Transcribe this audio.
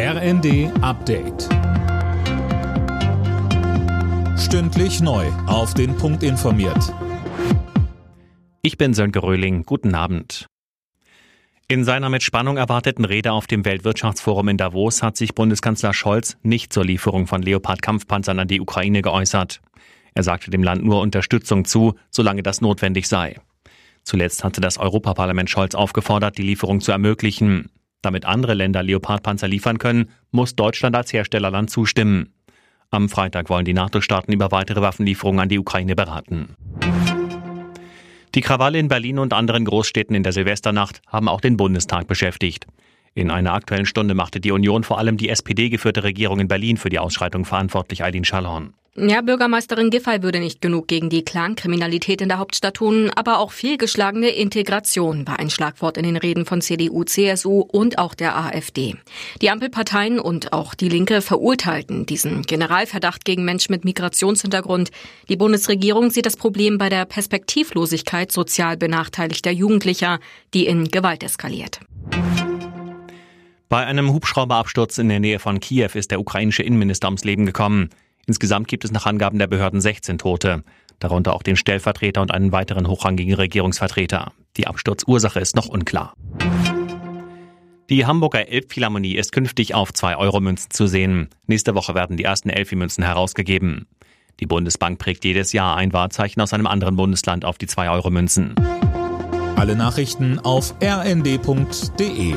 RND Update. Stündlich neu. Auf den Punkt informiert. Ich bin Sönke Röhling. Guten Abend. In seiner mit Spannung erwarteten Rede auf dem Weltwirtschaftsforum in Davos hat sich Bundeskanzler Scholz nicht zur Lieferung von Leopard-Kampfpanzern an die Ukraine geäußert. Er sagte dem Land nur Unterstützung zu, solange das notwendig sei. Zuletzt hatte das Europaparlament Scholz aufgefordert, die Lieferung zu ermöglichen. Damit andere Länder Leopardpanzer liefern können, muss Deutschland als Herstellerland zustimmen. Am Freitag wollen die NATO-Staaten über weitere Waffenlieferungen an die Ukraine beraten. Die Krawalle in Berlin und anderen Großstädten in der Silvesternacht haben auch den Bundestag beschäftigt. In einer aktuellen Stunde machte die Union vor allem die SPD-geführte Regierung in Berlin für die Ausschreitung verantwortlich, Eileen Schallhorn. Ja, Bürgermeisterin Giffey würde nicht genug gegen die Clankriminalität in der Hauptstadt tun, aber auch fehlgeschlagene Integration war ein Schlagwort in den Reden von CDU, CSU und auch der AfD. Die Ampelparteien und auch die Linke verurteilten diesen Generalverdacht gegen Menschen mit Migrationshintergrund. Die Bundesregierung sieht das Problem bei der Perspektivlosigkeit sozial benachteiligter Jugendlicher, die in Gewalt eskaliert. Bei einem Hubschrauberabsturz in der Nähe von Kiew ist der ukrainische Innenminister ums Leben gekommen. Insgesamt gibt es nach Angaben der Behörden 16 Tote, darunter auch den Stellvertreter und einen weiteren hochrangigen Regierungsvertreter. Die Absturzursache ist noch unklar. Die Hamburger Elbphilharmonie ist künftig auf 2-Euro-Münzen zu sehen. Nächste Woche werden die ersten Elfi-Münzen herausgegeben. Die Bundesbank prägt jedes Jahr ein Wahrzeichen aus einem anderen Bundesland auf die 2-Euro-Münzen. Alle Nachrichten auf rnd.de